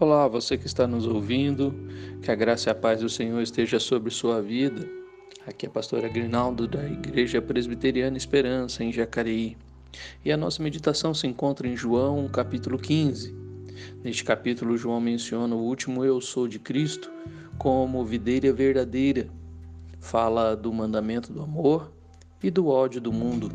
Olá, você que está nos ouvindo, que a graça e a paz do Senhor esteja sobre sua vida. Aqui é a pastora Grinaldo da Igreja Presbiteriana Esperança, em Jacareí. E a nossa meditação se encontra em João, capítulo 15. Neste capítulo, João menciona o último Eu sou de Cristo como videira verdadeira. Fala do mandamento do amor e do ódio do mundo.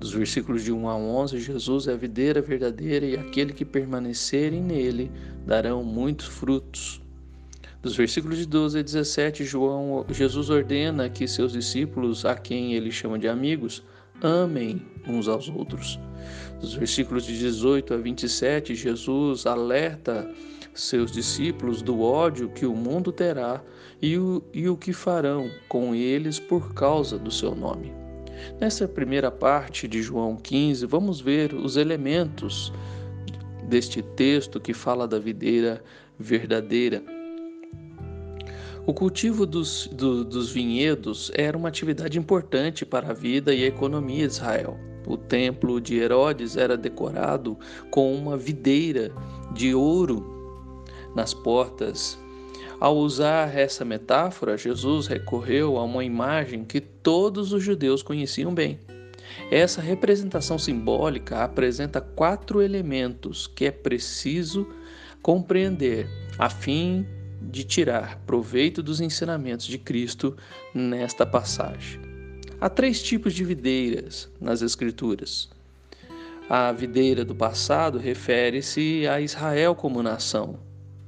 Dos versículos de 1 a 11, Jesus é a videira verdadeira e aquele que permanecerem nele darão muitos frutos. Dos versículos de 12 a 17, João, Jesus ordena que seus discípulos, a quem ele chama de amigos, amem uns aos outros. Dos versículos de 18 a 27, Jesus alerta seus discípulos do ódio que o mundo terá e o, e o que farão com eles por causa do seu nome. Nessa primeira parte de João 15, vamos ver os elementos deste texto que fala da videira verdadeira. O cultivo dos, do, dos vinhedos era uma atividade importante para a vida e a economia de Israel. O templo de Herodes era decorado com uma videira de ouro nas portas ao usar essa metáfora, Jesus recorreu a uma imagem que todos os judeus conheciam bem. Essa representação simbólica apresenta quatro elementos que é preciso compreender a fim de tirar proveito dos ensinamentos de Cristo nesta passagem. Há três tipos de videiras nas Escrituras. A videira do passado refere-se a Israel como nação,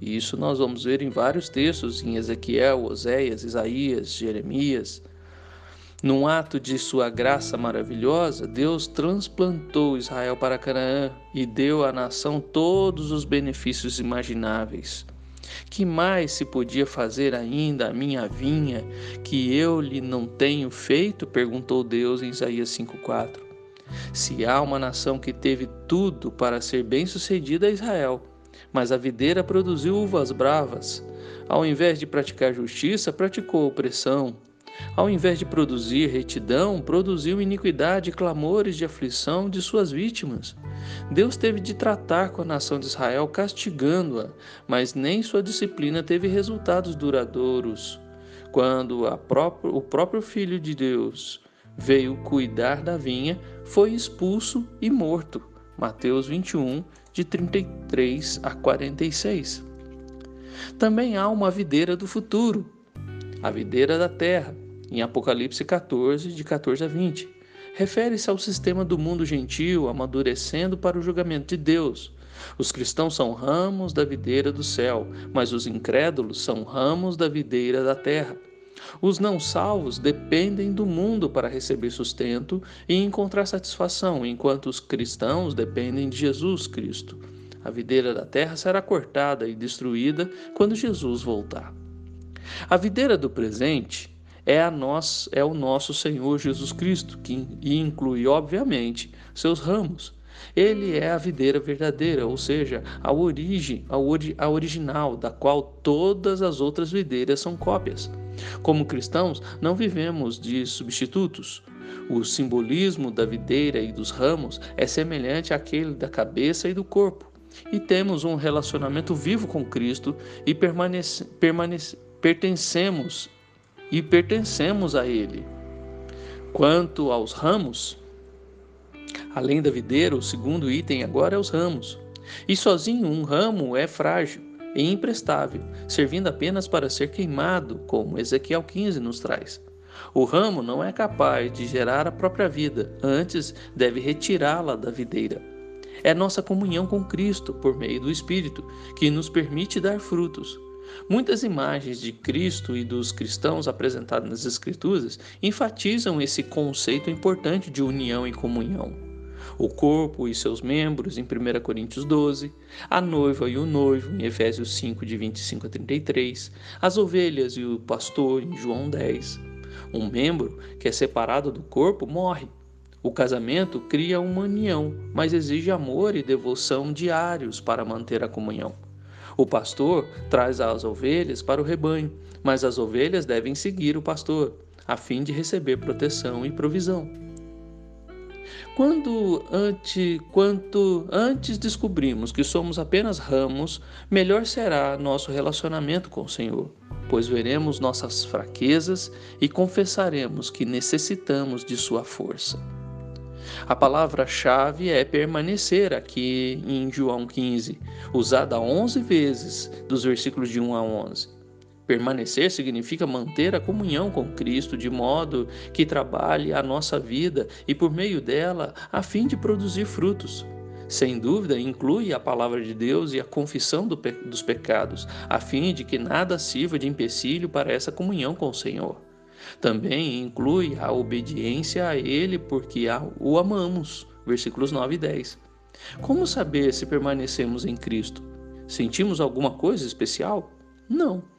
e isso nós vamos ver em vários textos, em Ezequiel, Oséias, Isaías, Jeremias. Num ato de sua graça maravilhosa, Deus transplantou Israel para Canaã e deu à nação todos os benefícios imagináveis. Que mais se podia fazer ainda a minha vinha, que eu lhe não tenho feito? perguntou Deus em Isaías 5,4. Se há uma nação que teve tudo para ser bem-sucedida, é Israel. Mas a videira produziu uvas bravas. Ao invés de praticar justiça, praticou opressão. Ao invés de produzir retidão, produziu iniquidade e clamores de aflição de suas vítimas. Deus teve de tratar com a nação de Israel, castigando-a, mas nem sua disciplina teve resultados duradouros. Quando próprio, o próprio Filho de Deus veio cuidar da vinha, foi expulso e morto. Mateus 21, de 33 a 46. Também há uma videira do futuro, a videira da terra, em Apocalipse 14, de 14 a 20. Refere-se ao sistema do mundo gentil amadurecendo para o julgamento de Deus. Os cristãos são ramos da videira do céu, mas os incrédulos são ramos da videira da terra. Os não salvos dependem do mundo para receber sustento e encontrar satisfação, enquanto os cristãos dependem de Jesus Cristo. A videira da terra será cortada e destruída quando Jesus voltar. A videira do presente é, a nós, é o nosso Senhor Jesus Cristo, que inclui, obviamente, seus ramos. Ele é a videira verdadeira, ou seja, a origem, a, ori a original, da qual todas as outras videiras são cópias. Como cristãos, não vivemos de substitutos. O simbolismo da videira e dos ramos é semelhante àquele da cabeça e do corpo. E temos um relacionamento vivo com Cristo e permanece, permanece, pertencemos e pertencemos a Ele. Quanto aos ramos, além da videira, o segundo item agora é os ramos. E sozinho um ramo é frágil e imprestável, servindo apenas para ser queimado, como Ezequiel 15 nos traz. O ramo não é capaz de gerar a própria vida, antes deve retirá-la da videira. É nossa comunhão com Cristo por meio do Espírito que nos permite dar frutos. Muitas imagens de Cristo e dos cristãos apresentadas nas Escrituras enfatizam esse conceito importante de união e comunhão o corpo e seus membros, em 1 Coríntios 12, a noiva e o noivo, em Efésios 5, de 25 a 33, as ovelhas e o pastor, em João 10. Um membro que é separado do corpo morre. O casamento cria uma união, mas exige amor e devoção diários para manter a comunhão. O pastor traz as ovelhas para o rebanho, mas as ovelhas devem seguir o pastor, a fim de receber proteção e provisão. Quando ante, quanto antes descobrimos que somos apenas ramos, melhor será nosso relacionamento com o Senhor, pois veremos nossas fraquezas e confessaremos que necessitamos de Sua força. A palavra-chave é permanecer aqui em João 15, usada 11 vezes dos versículos de 1 a 11. Permanecer significa manter a comunhão com Cristo de modo que trabalhe a nossa vida e por meio dela a fim de produzir frutos. Sem dúvida, inclui a palavra de Deus e a confissão do pe dos pecados, a fim de que nada sirva de empecilho para essa comunhão com o Senhor. Também inclui a obediência a Ele porque o amamos. Versículos 9 e 10. Como saber se permanecemos em Cristo? Sentimos alguma coisa especial? Não.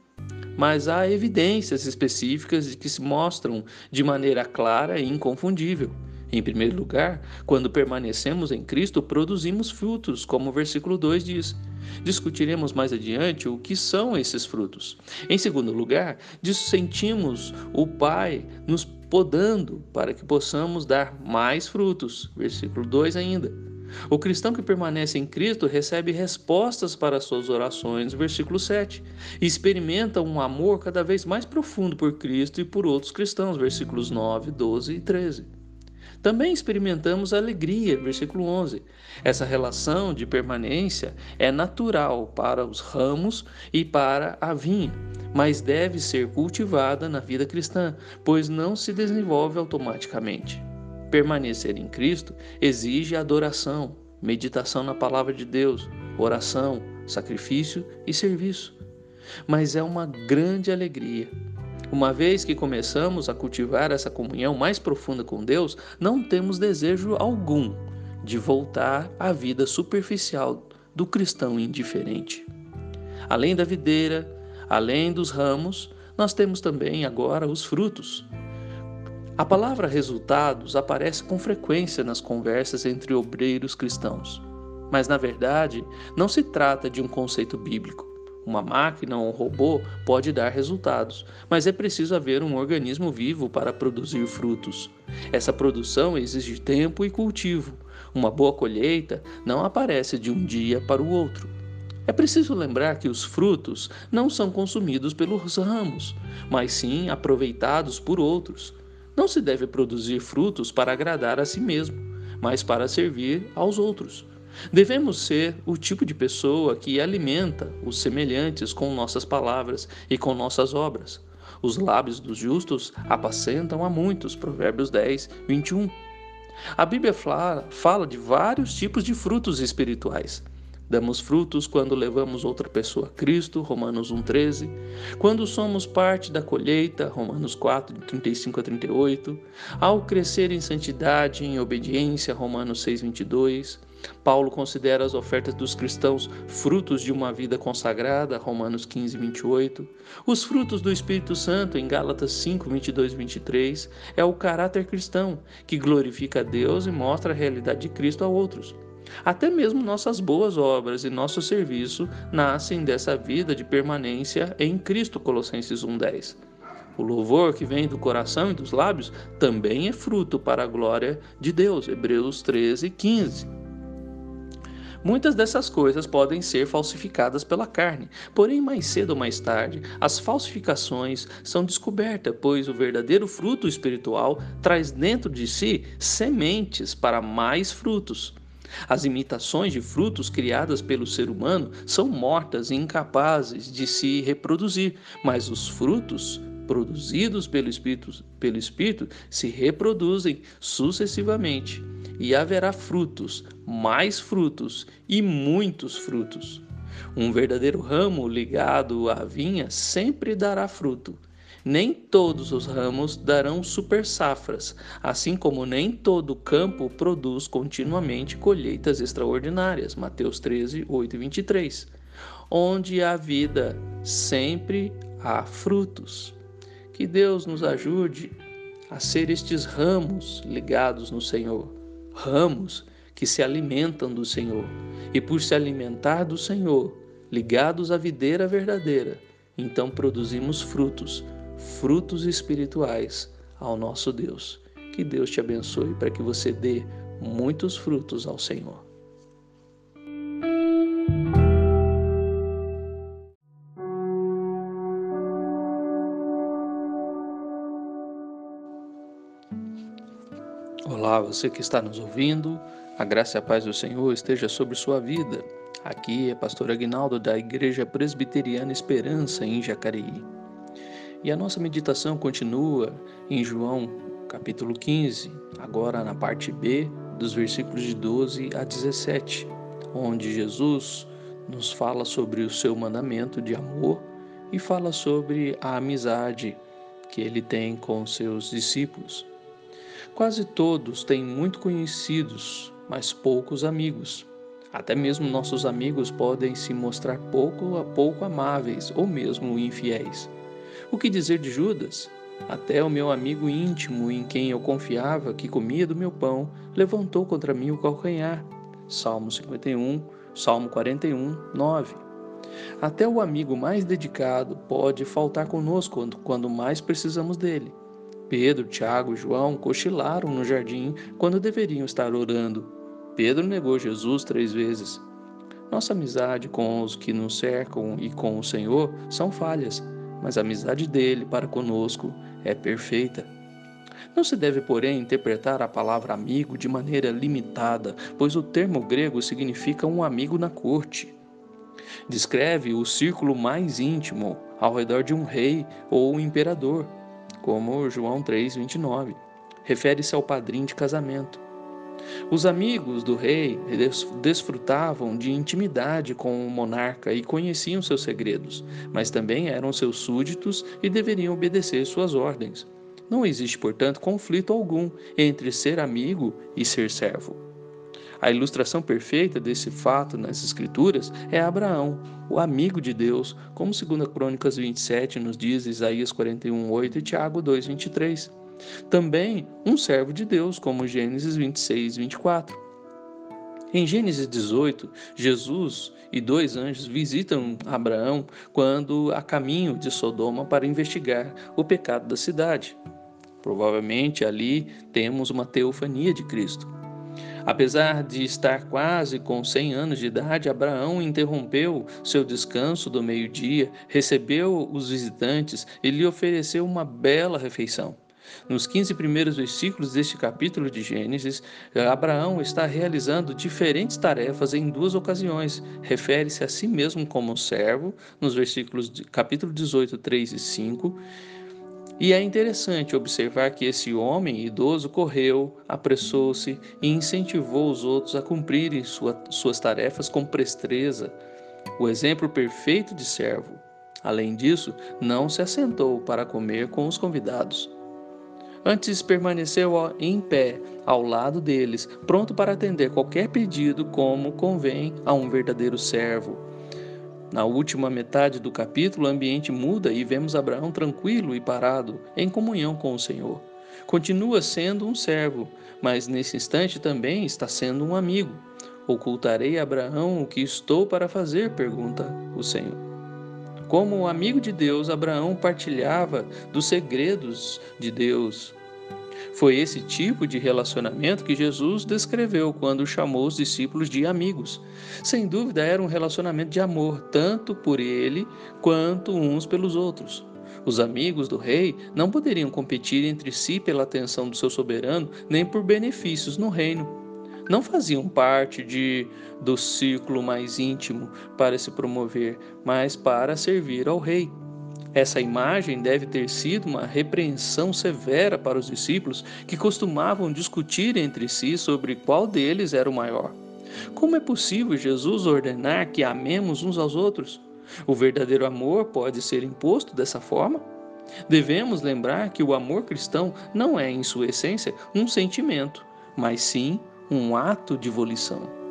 Mas há evidências específicas que se mostram de maneira clara e inconfundível. Em primeiro lugar, quando permanecemos em Cristo, produzimos frutos, como o versículo 2 diz. Discutiremos mais adiante o que são esses frutos. Em segundo lugar, sentimos o Pai nos podando para que possamos dar mais frutos. Versículo 2 ainda. O cristão que permanece em Cristo recebe respostas para suas orações, versículo 7, e experimenta um amor cada vez mais profundo por Cristo e por outros cristãos, versículos 9, 12 e 13. Também experimentamos alegria, versículo 11. Essa relação de permanência é natural para os ramos e para a vinha, mas deve ser cultivada na vida cristã, pois não se desenvolve automaticamente. Permanecer em Cristo exige adoração, meditação na palavra de Deus, oração, sacrifício e serviço. Mas é uma grande alegria uma vez que começamos a cultivar essa comunhão mais profunda com Deus, não temos desejo algum de voltar à vida superficial do cristão indiferente. Além da videira, além dos ramos, nós temos também agora os frutos. A palavra resultados aparece com frequência nas conversas entre obreiros cristãos, mas na verdade não se trata de um conceito bíblico. Uma máquina ou um robô pode dar resultados, mas é preciso haver um organismo vivo para produzir frutos. Essa produção exige tempo e cultivo. Uma boa colheita não aparece de um dia para o outro. É preciso lembrar que os frutos não são consumidos pelos ramos, mas sim aproveitados por outros. Não se deve produzir frutos para agradar a si mesmo, mas para servir aos outros. Devemos ser o tipo de pessoa que alimenta os semelhantes com nossas palavras e com nossas obras. Os lábios dos justos apacentam a muitos. Provérbios 10, 21. A Bíblia fala, de vários tipos de frutos espirituais. Damos frutos quando levamos outra pessoa a Cristo, Romanos 1,13. Quando somos parte da colheita, Romanos 4, 35 a 38. Ao crescer em santidade em obediência, Romanos 6, 22. Paulo considera as ofertas dos cristãos frutos de uma vida consagrada, Romanos 15, 28. Os frutos do Espírito Santo, em Gálatas 5, 22 23, é o caráter cristão, que glorifica a Deus e mostra a realidade de Cristo a outros. Até mesmo nossas boas obras e nosso serviço nascem dessa vida de permanência em Cristo, Colossenses 1:10. O louvor que vem do coração e dos lábios também é fruto para a glória de Deus, Hebreus 13, 15. Muitas dessas coisas podem ser falsificadas pela carne, porém, mais cedo ou mais tarde, as falsificações são descobertas, pois o verdadeiro fruto espiritual traz dentro de si sementes para mais frutos. As imitações de frutos criadas pelo ser humano são mortas e incapazes de se reproduzir, mas os frutos produzidos pelo Espírito, pelo Espírito se reproduzem sucessivamente, e haverá frutos, mais frutos e muitos frutos. Um verdadeiro ramo ligado à vinha sempre dará fruto. Nem todos os ramos darão super safras, assim como nem todo campo produz continuamente colheitas extraordinárias. Mateus 13, 8 e 23. Onde há vida, sempre há frutos. Que Deus nos ajude a ser estes ramos ligados no Senhor, ramos que se alimentam do Senhor, e por se alimentar do Senhor, ligados à videira verdadeira, então produzimos frutos frutos espirituais ao nosso Deus. Que Deus te abençoe para que você dê muitos frutos ao Senhor. Olá, você que está nos ouvindo, a graça e a paz do Senhor esteja sobre sua vida. Aqui é pastor Aguinaldo da Igreja Presbiteriana Esperança em Jacareí. E a nossa meditação continua em João, capítulo 15, agora na parte B, dos versículos de 12 a 17, onde Jesus nos fala sobre o seu mandamento de amor e fala sobre a amizade que ele tem com seus discípulos. Quase todos têm muito conhecidos, mas poucos amigos. Até mesmo nossos amigos podem se mostrar pouco a pouco amáveis ou mesmo infiéis. O que dizer de Judas? Até o meu amigo íntimo, em quem eu confiava que comia do meu pão, levantou contra mim o calcanhar. Salmo 51, Salmo 41, 9. Até o amigo mais dedicado pode faltar conosco quando mais precisamos dele. Pedro, Tiago e João cochilaram no jardim quando deveriam estar orando. Pedro negou Jesus três vezes. Nossa amizade com os que nos cercam e com o Senhor são falhas, mas a amizade dele para conosco é perfeita. Não se deve, porém, interpretar a palavra amigo de maneira limitada, pois o termo grego significa um amigo na corte. Descreve o círculo mais íntimo ao redor de um rei ou um imperador como João 3:29. Refere-se ao padrinho de casamento. Os amigos do rei desfrutavam de intimidade com o monarca e conheciam seus segredos, mas também eram seus súditos e deveriam obedecer suas ordens. Não existe, portanto, conflito algum entre ser amigo e ser servo. A ilustração perfeita desse fato nas Escrituras é Abraão, o amigo de Deus, como 2 Crônicas 27 nos diz Isaías 41, 8 e Tiago 2, 23. Também um servo de Deus, como Gênesis 26, 24. Em Gênesis 18, Jesus e dois anjos visitam Abraão quando a caminho de Sodoma para investigar o pecado da cidade. Provavelmente ali temos uma teofania de Cristo. Apesar de estar quase com 100 anos de idade, Abraão interrompeu seu descanso do meio-dia, recebeu os visitantes e lhe ofereceu uma bela refeição. Nos 15 primeiros versículos deste capítulo de Gênesis, Abraão está realizando diferentes tarefas em duas ocasiões. Refere-se a si mesmo como servo, nos versículos de capítulo 18, 3 e 5, e é interessante observar que esse homem idoso correu, apressou-se e incentivou os outros a cumprirem sua, suas tarefas com presteza, o exemplo perfeito de servo. Além disso, não se assentou para comer com os convidados. Antes permaneceu em pé ao lado deles, pronto para atender qualquer pedido, como convém a um verdadeiro servo. Na última metade do capítulo, o ambiente muda e vemos Abraão tranquilo e parado, em comunhão com o Senhor. Continua sendo um servo, mas nesse instante também está sendo um amigo. Ocultarei a Abraão o que estou para fazer? pergunta o Senhor. Como amigo de Deus, Abraão partilhava dos segredos de Deus, foi esse tipo de relacionamento que Jesus descreveu quando chamou os discípulos de amigos. Sem dúvida, era um relacionamento de amor, tanto por ele quanto uns pelos outros. Os amigos do rei não poderiam competir entre si pela atenção do seu soberano, nem por benefícios no reino. Não faziam parte de, do círculo mais íntimo para se promover, mas para servir ao rei. Essa imagem deve ter sido uma repreensão severa para os discípulos que costumavam discutir entre si sobre qual deles era o maior. Como é possível Jesus ordenar que amemos uns aos outros? O verdadeiro amor pode ser imposto dessa forma? Devemos lembrar que o amor cristão não é, em sua essência, um sentimento, mas sim um ato de volição.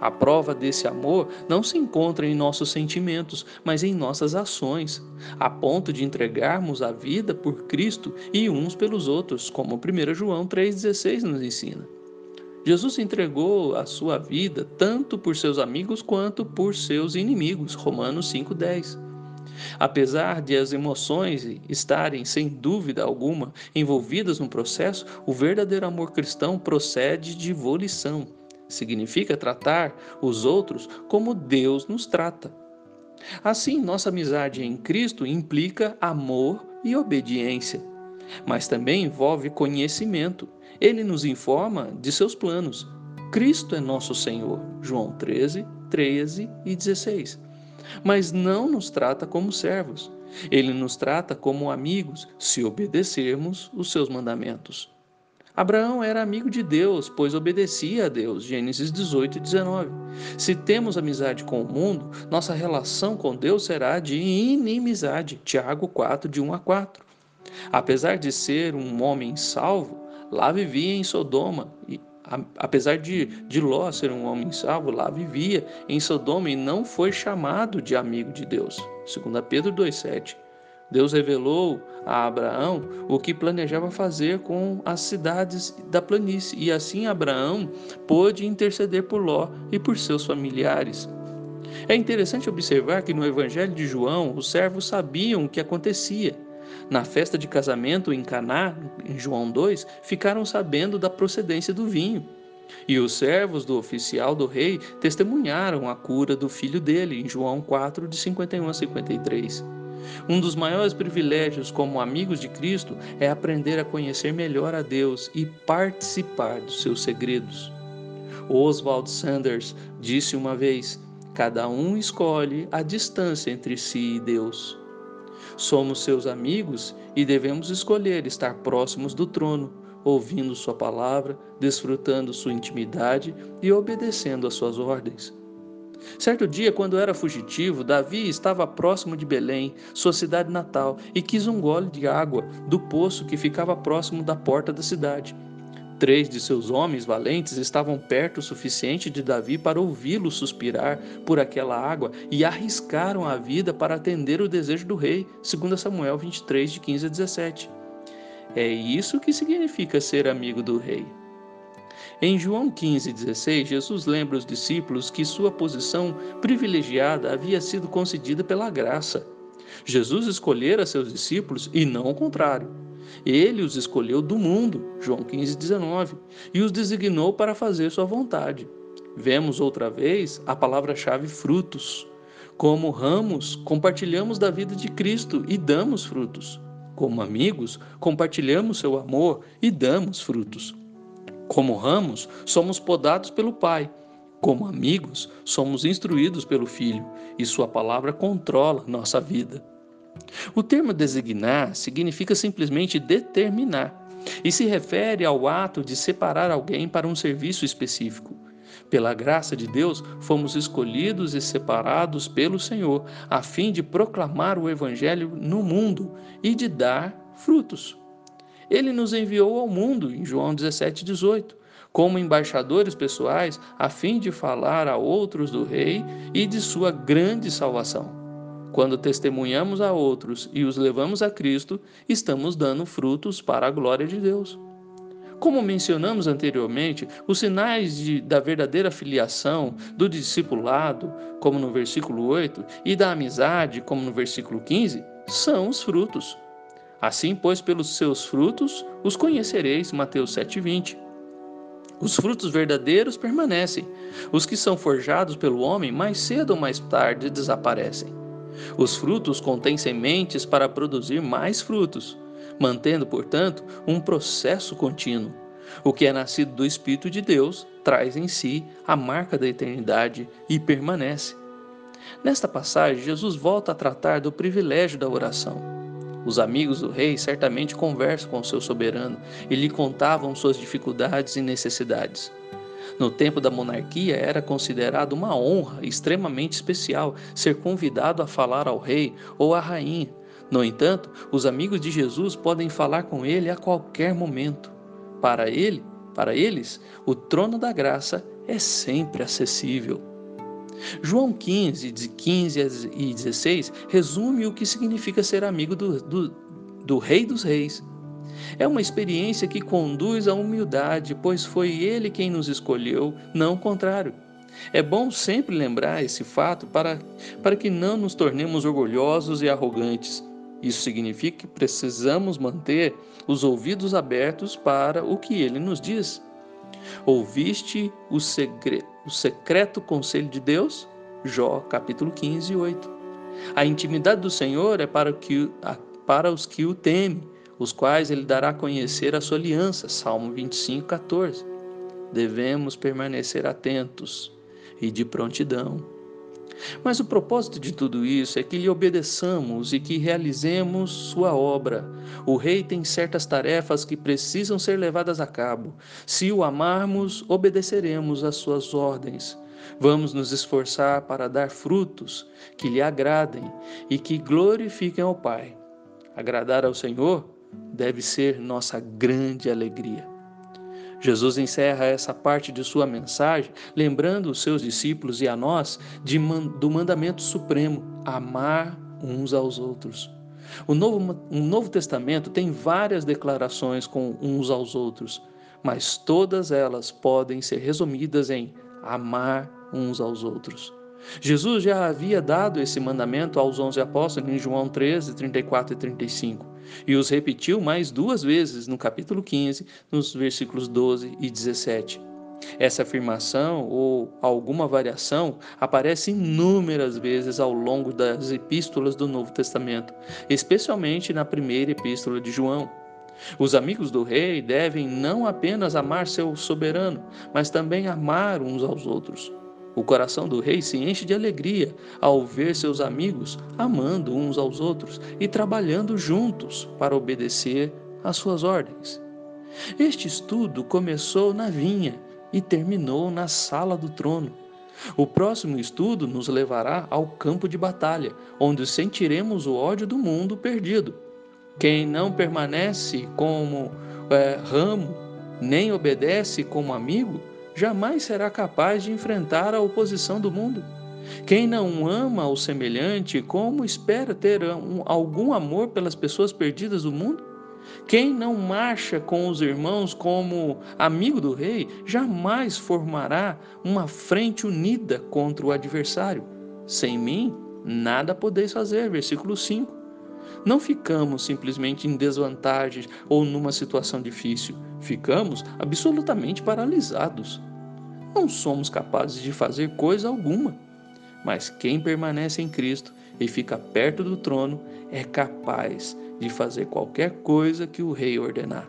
A prova desse amor não se encontra em nossos sentimentos, mas em nossas ações, a ponto de entregarmos a vida por Cristo e uns pelos outros, como 1 João 3,16 nos ensina. Jesus entregou a sua vida tanto por seus amigos quanto por seus inimigos, Romanos 5,10. Apesar de as emoções estarem, sem dúvida alguma, envolvidas no processo, o verdadeiro amor cristão procede de volição. Significa tratar os outros como Deus nos trata. Assim, nossa amizade em Cristo implica amor e obediência, mas também envolve conhecimento. Ele nos informa de seus planos. Cristo é nosso Senhor. João 13, 13 e 16 mas não nos trata como servos. Ele nos trata como amigos, se obedecermos os seus mandamentos. Abraão era amigo de Deus, pois obedecia a Deus. Gênesis 18 e 19. Se temos amizade com o mundo, nossa relação com Deus será de inimizade. Tiago 4, de 1 a 4. Apesar de ser um homem salvo, lá vivia em Sodoma apesar de, de Ló ser um homem salvo, lá vivia em Sodoma e não foi chamado de amigo de Deus. 2 Pedro 2,7. Deus revelou a Abraão o que planejava fazer com as cidades da planície, e assim Abraão pôde interceder por Ló e por seus familiares. É interessante observar que no Evangelho de João, os servos sabiam o que acontecia na festa de casamento em Caná, em João 2, ficaram sabendo da procedência do vinho. E os servos do oficial do rei testemunharam a cura do filho dele, em João 4, de 51 a 53. Um dos maiores privilégios como amigos de Cristo é aprender a conhecer melhor a Deus e participar dos seus segredos. Oswald Sanders disse uma vez: Cada um escolhe a distância entre si e Deus. Somos seus amigos e devemos escolher estar próximos do trono, ouvindo Sua palavra, desfrutando Sua intimidade e obedecendo às Suas ordens. Certo dia, quando era fugitivo, Davi estava próximo de Belém, sua cidade natal, e quis um gole de água do poço que ficava próximo da porta da cidade. Três de seus homens valentes estavam perto o suficiente de Davi para ouvi-lo suspirar por aquela água e arriscaram a vida para atender o desejo do rei, segundo Samuel 23, de 15 a 17. É isso que significa ser amigo do rei. Em João 15,16, Jesus lembra os discípulos que sua posição privilegiada havia sido concedida pela graça. Jesus escolhera seus discípulos e não o contrário. Ele os escolheu do mundo, João 15, 19, e os designou para fazer sua vontade. Vemos outra vez a palavra-chave frutos. Como ramos, compartilhamos da vida de Cristo e damos frutos. Como amigos, compartilhamos seu amor e damos frutos. Como ramos, somos podados pelo Pai. Como amigos, somos instruídos pelo Filho e Sua palavra controla nossa vida. O termo designar significa simplesmente determinar e se refere ao ato de separar alguém para um serviço específico. Pela graça de Deus, fomos escolhidos e separados pelo Senhor, a fim de proclamar o Evangelho no mundo e de dar frutos. Ele nos enviou ao mundo, em João 17, 18, como embaixadores pessoais, a fim de falar a outros do Rei e de sua grande salvação. Quando testemunhamos a outros e os levamos a Cristo, estamos dando frutos para a glória de Deus. Como mencionamos anteriormente, os sinais de, da verdadeira filiação, do discipulado, como no versículo 8, e da amizade, como no versículo 15, são os frutos. Assim, pois, pelos seus frutos os conhecereis. Mateus 7,20. Os frutos verdadeiros permanecem. Os que são forjados pelo homem, mais cedo ou mais tarde desaparecem. Os frutos contêm sementes para produzir mais frutos, mantendo, portanto, um processo contínuo. O que é nascido do Espírito de Deus traz em si a marca da eternidade e permanece. Nesta passagem, Jesus volta a tratar do privilégio da oração. Os amigos do rei certamente conversam com o seu soberano e lhe contavam suas dificuldades e necessidades. No tempo da monarquia, era considerado uma honra extremamente especial ser convidado a falar ao rei ou à rainha. No entanto, os amigos de Jesus podem falar com ele a qualquer momento. Para ele, para eles, o trono da graça é sempre acessível. João 15, de 15 e 16, resume o que significa ser amigo do, do, do Rei dos Reis. É uma experiência que conduz à humildade, pois foi Ele quem nos escolheu, não o contrário. É bom sempre lembrar esse fato para, para que não nos tornemos orgulhosos e arrogantes. Isso significa que precisamos manter os ouvidos abertos para o que ele nos diz. Ouviste o, segre... o secreto conselho de Deus? Jó, capítulo 15, 8. A intimidade do Senhor é para, que, para os que o temem, os quais ele dará a conhecer a sua aliança. Salmo 25, 14. Devemos permanecer atentos e de prontidão. Mas o propósito de tudo isso é que lhe obedeçamos e que realizemos sua obra. O rei tem certas tarefas que precisam ser levadas a cabo. Se o amarmos, obedeceremos às suas ordens. Vamos nos esforçar para dar frutos que lhe agradem e que glorifiquem ao Pai. Agradar ao Senhor deve ser nossa grande alegria. Jesus encerra essa parte de sua mensagem lembrando os seus discípulos e a nós de, do mandamento supremo: amar uns aos outros. O Novo, o Novo Testamento tem várias declarações com uns aos outros, mas todas elas podem ser resumidas em amar uns aos outros. Jesus já havia dado esse mandamento aos onze apóstolos em João 13, 34 e 35, e os repetiu mais duas vezes no capítulo 15, nos versículos 12 e 17. Essa afirmação ou alguma variação aparece inúmeras vezes ao longo das epístolas do Novo Testamento, especialmente na primeira epístola de João. Os amigos do rei devem não apenas amar seu soberano, mas também amar uns aos outros. O coração do rei se enche de alegria ao ver seus amigos amando uns aos outros e trabalhando juntos para obedecer às suas ordens. Este estudo começou na vinha e terminou na sala do trono. O próximo estudo nos levará ao campo de batalha, onde sentiremos o ódio do mundo perdido. Quem não permanece como é, ramo, nem obedece como amigo, jamais será capaz de enfrentar a oposição do mundo. Quem não ama o semelhante, como espera ter um, algum amor pelas pessoas perdidas do mundo? Quem não marcha com os irmãos como amigo do rei, jamais formará uma frente unida contra o adversário. Sem mim, nada podeis fazer. Versículo 5. Não ficamos simplesmente em desvantagem ou numa situação difícil, ficamos absolutamente paralisados. Não somos capazes de fazer coisa alguma. Mas quem permanece em Cristo e fica perto do trono é capaz de fazer qualquer coisa que o Rei ordenar.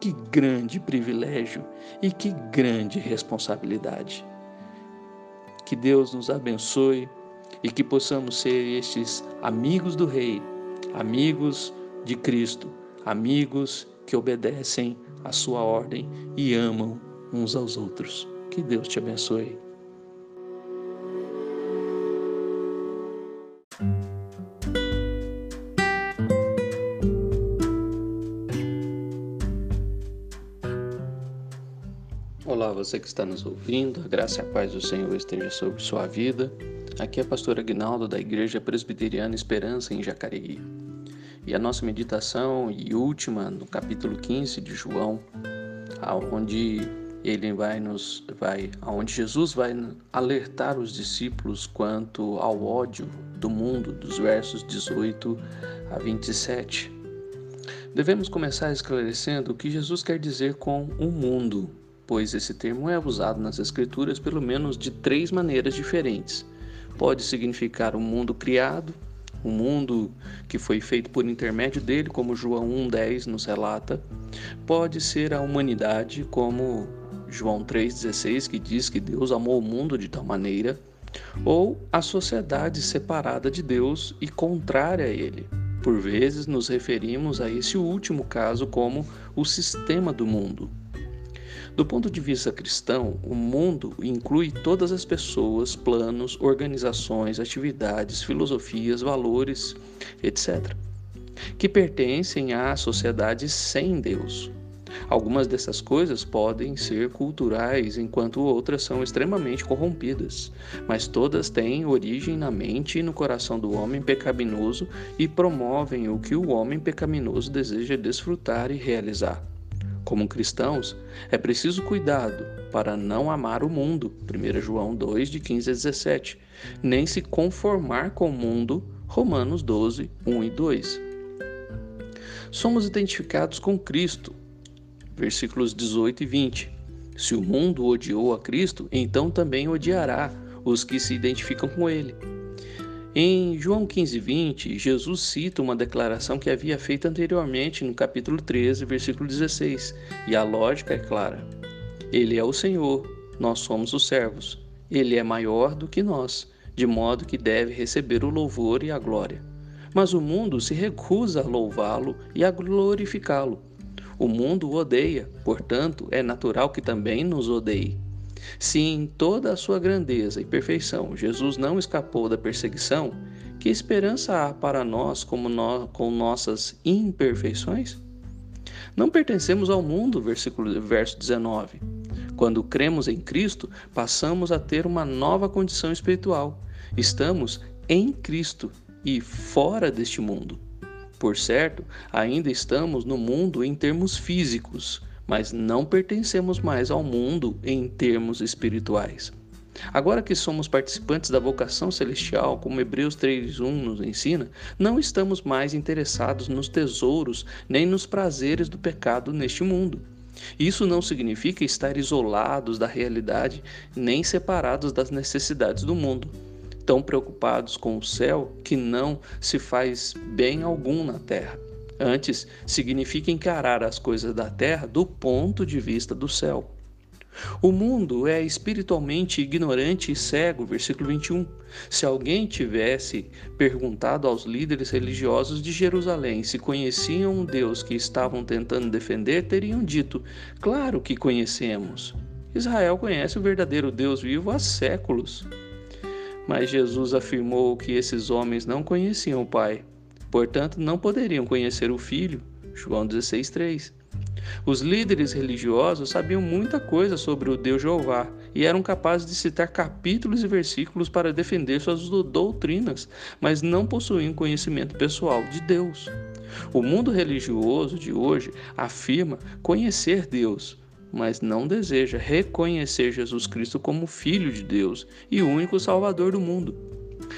Que grande privilégio e que grande responsabilidade. Que Deus nos abençoe e que possamos ser estes amigos do Rei amigos de Cristo, amigos que obedecem à sua ordem e amam uns aos outros. Que Deus te abençoe. Olá, você que está nos ouvindo, a graça e a paz do Senhor esteja sobre sua vida. Aqui é a pastora da Igreja Presbiteriana Esperança em Jacareí. E a nossa meditação e última no capítulo 15 de João, aonde ele vai nos vai aonde Jesus vai alertar os discípulos quanto ao ódio do mundo, dos versos 18 a 27. Devemos começar esclarecendo o que Jesus quer dizer com o mundo, pois esse termo é usado nas escrituras pelo menos de três maneiras diferentes. Pode significar o um mundo criado, o mundo que foi feito por intermédio dele, como João 1,10 nos relata, pode ser a humanidade, como João 3,16, que diz que Deus amou o mundo de tal maneira, ou a sociedade separada de Deus e contrária a ele. Por vezes nos referimos a esse último caso como o sistema do mundo. Do ponto de vista cristão, o mundo inclui todas as pessoas, planos, organizações, atividades, filosofias, valores, etc., que pertencem à sociedade sem Deus. Algumas dessas coisas podem ser culturais, enquanto outras são extremamente corrompidas, mas todas têm origem na mente e no coração do homem pecaminoso e promovem o que o homem pecaminoso deseja desfrutar e realizar. Como cristãos, é preciso cuidado para não amar o mundo, 1 João 2, de 15 a 17, nem se conformar com o mundo, Romanos 12, 1 e 2. Somos identificados com Cristo, versículos 18 e 20. Se o mundo odiou a Cristo, então também odiará os que se identificam com ele. Em João 15, 20, Jesus cita uma declaração que havia feito anteriormente no capítulo 13, versículo 16, e a lógica é clara. Ele é o Senhor, nós somos os servos. Ele é maior do que nós, de modo que deve receber o louvor e a glória. Mas o mundo se recusa a louvá-lo e a glorificá-lo. O mundo o odeia, portanto, é natural que também nos odeie. Se em toda a sua grandeza e perfeição Jesus não escapou da perseguição, que esperança há para nós, como nós com nossas imperfeições? Não pertencemos ao mundo, versículo verso 19. Quando cremos em Cristo, passamos a ter uma nova condição espiritual. Estamos em Cristo e fora deste mundo. Por certo, ainda estamos no mundo em termos físicos, mas não pertencemos mais ao mundo em termos espirituais. Agora que somos participantes da vocação celestial, como Hebreus 3:1 nos ensina, não estamos mais interessados nos tesouros nem nos prazeres do pecado neste mundo. Isso não significa estar isolados da realidade nem separados das necessidades do mundo, tão preocupados com o céu que não se faz bem algum na terra. Antes, significa encarar as coisas da terra do ponto de vista do céu. O mundo é espiritualmente ignorante e cego, versículo 21. Se alguém tivesse perguntado aos líderes religiosos de Jerusalém se conheciam o Deus que estavam tentando defender, teriam dito: Claro que conhecemos. Israel conhece o verdadeiro Deus vivo há séculos. Mas Jesus afirmou que esses homens não conheciam o Pai portanto não poderiam conhecer o Filho. João 16:3. Os líderes religiosos sabiam muita coisa sobre o Deus Jeová e eram capazes de citar capítulos e versículos para defender suas doutrinas, mas não possuíam conhecimento pessoal de Deus. O mundo religioso de hoje afirma conhecer Deus, mas não deseja reconhecer Jesus Cristo como Filho de Deus e único Salvador do mundo.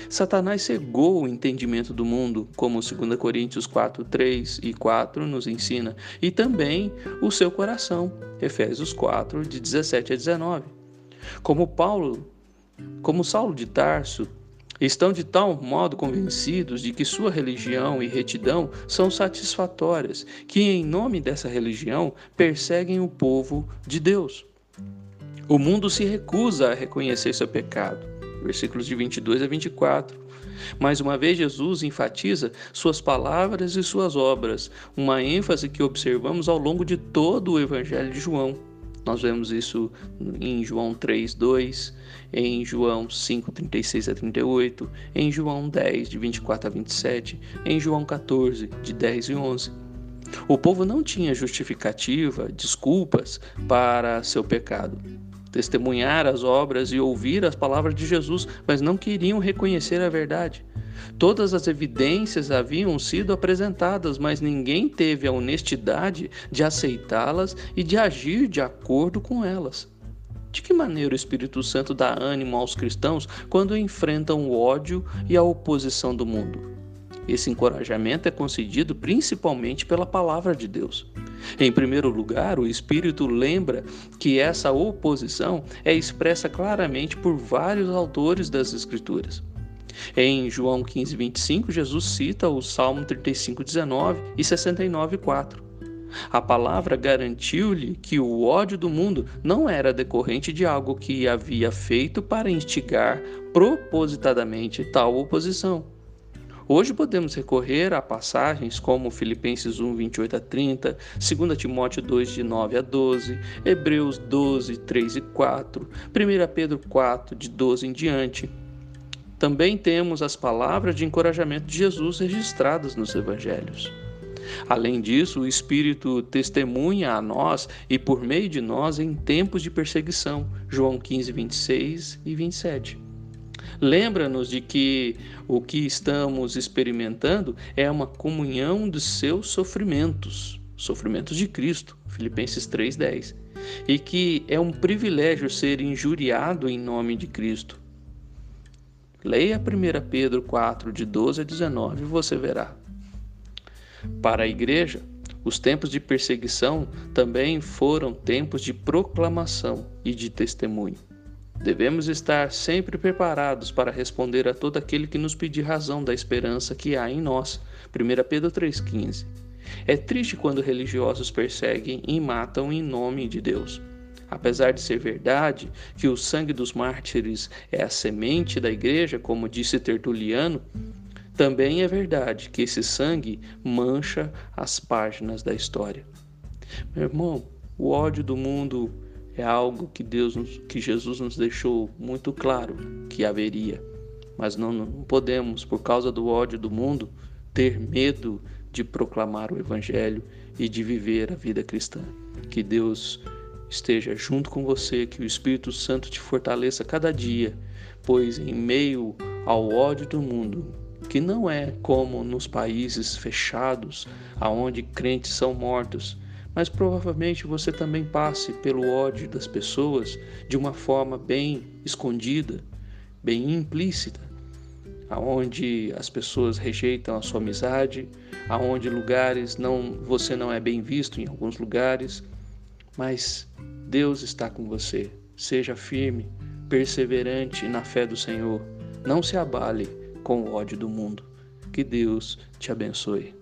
Satanás cegou o entendimento do mundo, como 2 Coríntios 4, 3 e 4 nos ensina, e também o seu coração, Efésios 4, de 17 a 19. Como Paulo, como Saulo de Tarso, estão de tal modo convencidos de que sua religião e retidão são satisfatórias, que em nome dessa religião perseguem o povo de Deus. O mundo se recusa a reconhecer seu pecado versículos de 22 a 24. Mais uma vez, Jesus enfatiza suas palavras e suas obras, uma ênfase que observamos ao longo de todo o Evangelho de João. Nós vemos isso em João 3, 2, em João 5, 36 a 38, em João 10, de 24 a 27, em João 14, de 10 e 11. O povo não tinha justificativa, desculpas para seu pecado testemunhar as obras e ouvir as palavras de Jesus, mas não queriam reconhecer a verdade. Todas as evidências haviam sido apresentadas, mas ninguém teve a honestidade de aceitá-las e de agir de acordo com elas. De que maneira o Espírito Santo dá ânimo aos cristãos quando enfrentam o ódio e a oposição do mundo? Esse encorajamento é concedido principalmente pela palavra de Deus. Em primeiro lugar, o Espírito lembra que essa oposição é expressa claramente por vários autores das Escrituras. Em João 15, 25, Jesus cita o Salmo 35, 19 e 69, 4. A palavra garantiu-lhe que o ódio do mundo não era decorrente de algo que havia feito para instigar propositadamente tal oposição Hoje podemos recorrer a passagens como Filipenses 1, 28 a 30, 2 Timóteo 2, de 9 a 12, Hebreus 12, 3 e 4, 1 Pedro 4, de 12 em diante. Também temos as palavras de encorajamento de Jesus registradas nos evangelhos. Além disso, o Espírito testemunha a nós e por meio de nós em tempos de perseguição. João 15, 26 e 27. Lembra-nos de que o que estamos experimentando é uma comunhão dos seus sofrimentos. sofrimentos de Cristo, Filipenses 3:10, e que é um privilégio ser injuriado em nome de Cristo. Leia 1 Pedro 4 de 12 a 19 e você verá. Para a igreja, os tempos de perseguição também foram tempos de proclamação e de testemunho. Devemos estar sempre preparados para responder a todo aquele que nos pedir razão da esperança que há em nós. 1 Pedro 3,15. É triste quando religiosos perseguem e matam em nome de Deus. Apesar de ser verdade que o sangue dos mártires é a semente da igreja, como disse Tertuliano, também é verdade que esse sangue mancha as páginas da história. Meu irmão, o ódio do mundo é algo que Deus, que Jesus nos deixou muito claro que haveria, mas não, não podemos, por causa do ódio do mundo, ter medo de proclamar o Evangelho e de viver a vida cristã. Que Deus esteja junto com você, que o Espírito Santo te fortaleça cada dia, pois em meio ao ódio do mundo, que não é como nos países fechados, aonde crentes são mortos, mas provavelmente você também passe pelo ódio das pessoas de uma forma bem escondida, bem implícita, aonde as pessoas rejeitam a sua amizade, aonde lugares não você não é bem visto em alguns lugares, mas Deus está com você. Seja firme, perseverante na fé do Senhor. Não se abale com o ódio do mundo. Que Deus te abençoe.